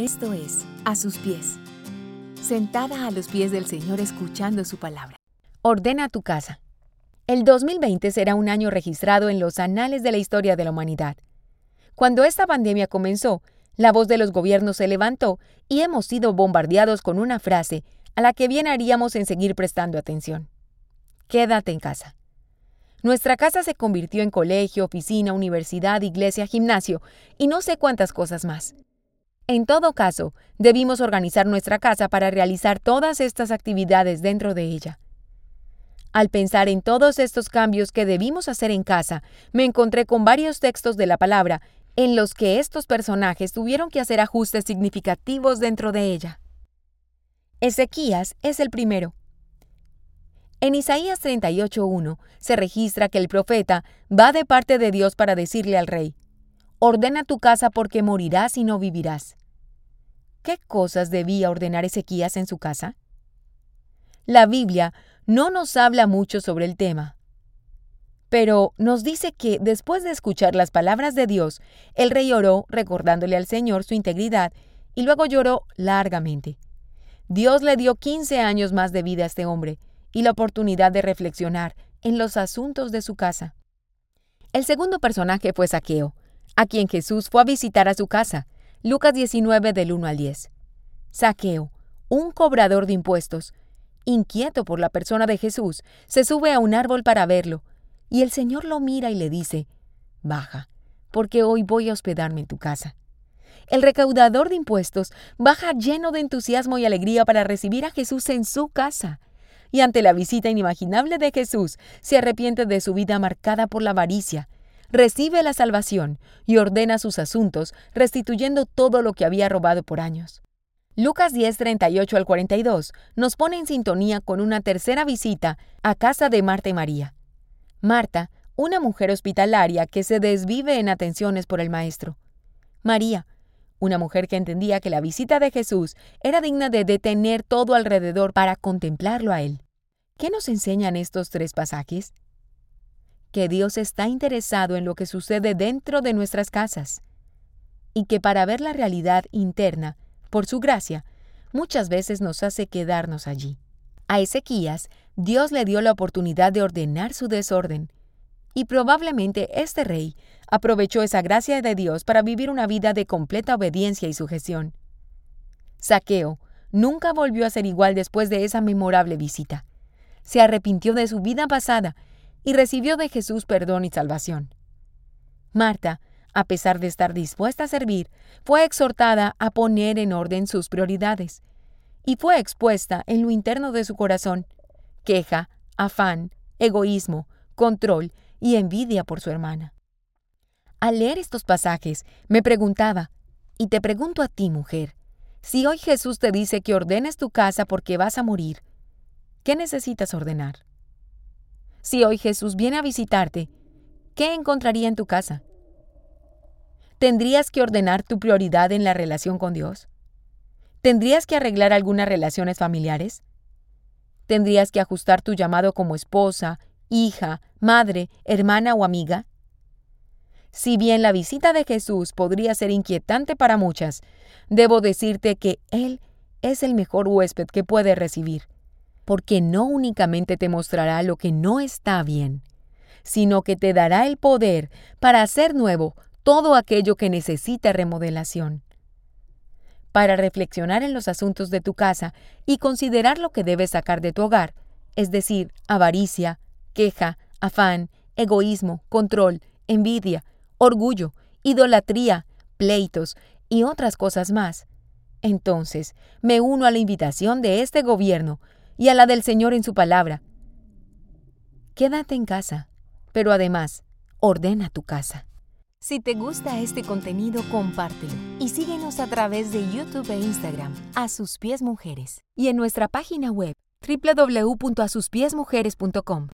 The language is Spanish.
Esto es A sus pies. Sentada a los pies del Señor escuchando su palabra. Ordena tu casa. El 2020 será un año registrado en los anales de la historia de la humanidad. Cuando esta pandemia comenzó, la voz de los gobiernos se levantó y hemos sido bombardeados con una frase a la que bien haríamos en seguir prestando atención. Quédate en casa. Nuestra casa se convirtió en colegio, oficina, universidad, iglesia, gimnasio y no sé cuántas cosas más. En todo caso, debimos organizar nuestra casa para realizar todas estas actividades dentro de ella. Al pensar en todos estos cambios que debimos hacer en casa, me encontré con varios textos de la palabra en los que estos personajes tuvieron que hacer ajustes significativos dentro de ella. Ezequías es el primero. En Isaías 38.1 se registra que el profeta va de parte de Dios para decirle al rey, Ordena tu casa porque morirás y no vivirás. ¿Qué cosas debía ordenar Ezequías en su casa? La Biblia no nos habla mucho sobre el tema, pero nos dice que después de escuchar las palabras de Dios, el rey oró recordándole al Señor su integridad y luego lloró largamente. Dios le dio 15 años más de vida a este hombre, y la oportunidad de reflexionar en los asuntos de su casa. El segundo personaje fue Saqueo, a quien Jesús fue a visitar a su casa. Lucas 19 del 1 al 10. Saqueo, un cobrador de impuestos, inquieto por la persona de Jesús, se sube a un árbol para verlo, y el Señor lo mira y le dice, Baja, porque hoy voy a hospedarme en tu casa. El recaudador de impuestos baja lleno de entusiasmo y alegría para recibir a Jesús en su casa y ante la visita inimaginable de Jesús se arrepiente de su vida marcada por la avaricia, recibe la salvación y ordena sus asuntos, restituyendo todo lo que había robado por años. Lucas 10, 38 al 42 nos pone en sintonía con una tercera visita a casa de Marta y María. Marta, una mujer hospitalaria que se desvive en atenciones por el Maestro. María, una mujer que entendía que la visita de Jesús era digna de detener todo alrededor para contemplarlo a Él. ¿Qué nos enseñan estos tres pasajes? Que Dios está interesado en lo que sucede dentro de nuestras casas y que para ver la realidad interna, por su gracia, muchas veces nos hace quedarnos allí. A Ezequías, Dios le dio la oportunidad de ordenar su desorden y probablemente este rey aprovechó esa gracia de Dios para vivir una vida de completa obediencia y sujeción. Saqueo nunca volvió a ser igual después de esa memorable visita. Se arrepintió de su vida pasada y recibió de Jesús perdón y salvación. Marta, a pesar de estar dispuesta a servir, fue exhortada a poner en orden sus prioridades y fue expuesta en lo interno de su corazón queja, afán, egoísmo, control y envidia por su hermana. Al leer estos pasajes, me preguntaba, y te pregunto a ti, mujer, si hoy Jesús te dice que ordenes tu casa porque vas a morir, ¿qué necesitas ordenar? Si hoy Jesús viene a visitarte, ¿qué encontraría en tu casa? ¿Tendrías que ordenar tu prioridad en la relación con Dios? ¿Tendrías que arreglar algunas relaciones familiares? ¿Tendrías que ajustar tu llamado como esposa, hija, madre, hermana o amiga? Si bien la visita de Jesús podría ser inquietante para muchas, debo decirte que Él es el mejor huésped que puede recibir, porque no únicamente te mostrará lo que no está bien, sino que te dará el poder para hacer nuevo todo aquello que necesita remodelación. Para reflexionar en los asuntos de tu casa y considerar lo que debes sacar de tu hogar, es decir, avaricia, queja, afán, egoísmo, control, envidia, orgullo, idolatría, pleitos y otras cosas más. Entonces me uno a la invitación de este gobierno y a la del Señor en su palabra. Quédate en casa, pero además, ordena tu casa. Si te gusta este contenido, compártelo y síguenos a través de YouTube e Instagram, A Sus Pies Mujeres, y en nuestra página web www.asuspiesmujeres.com.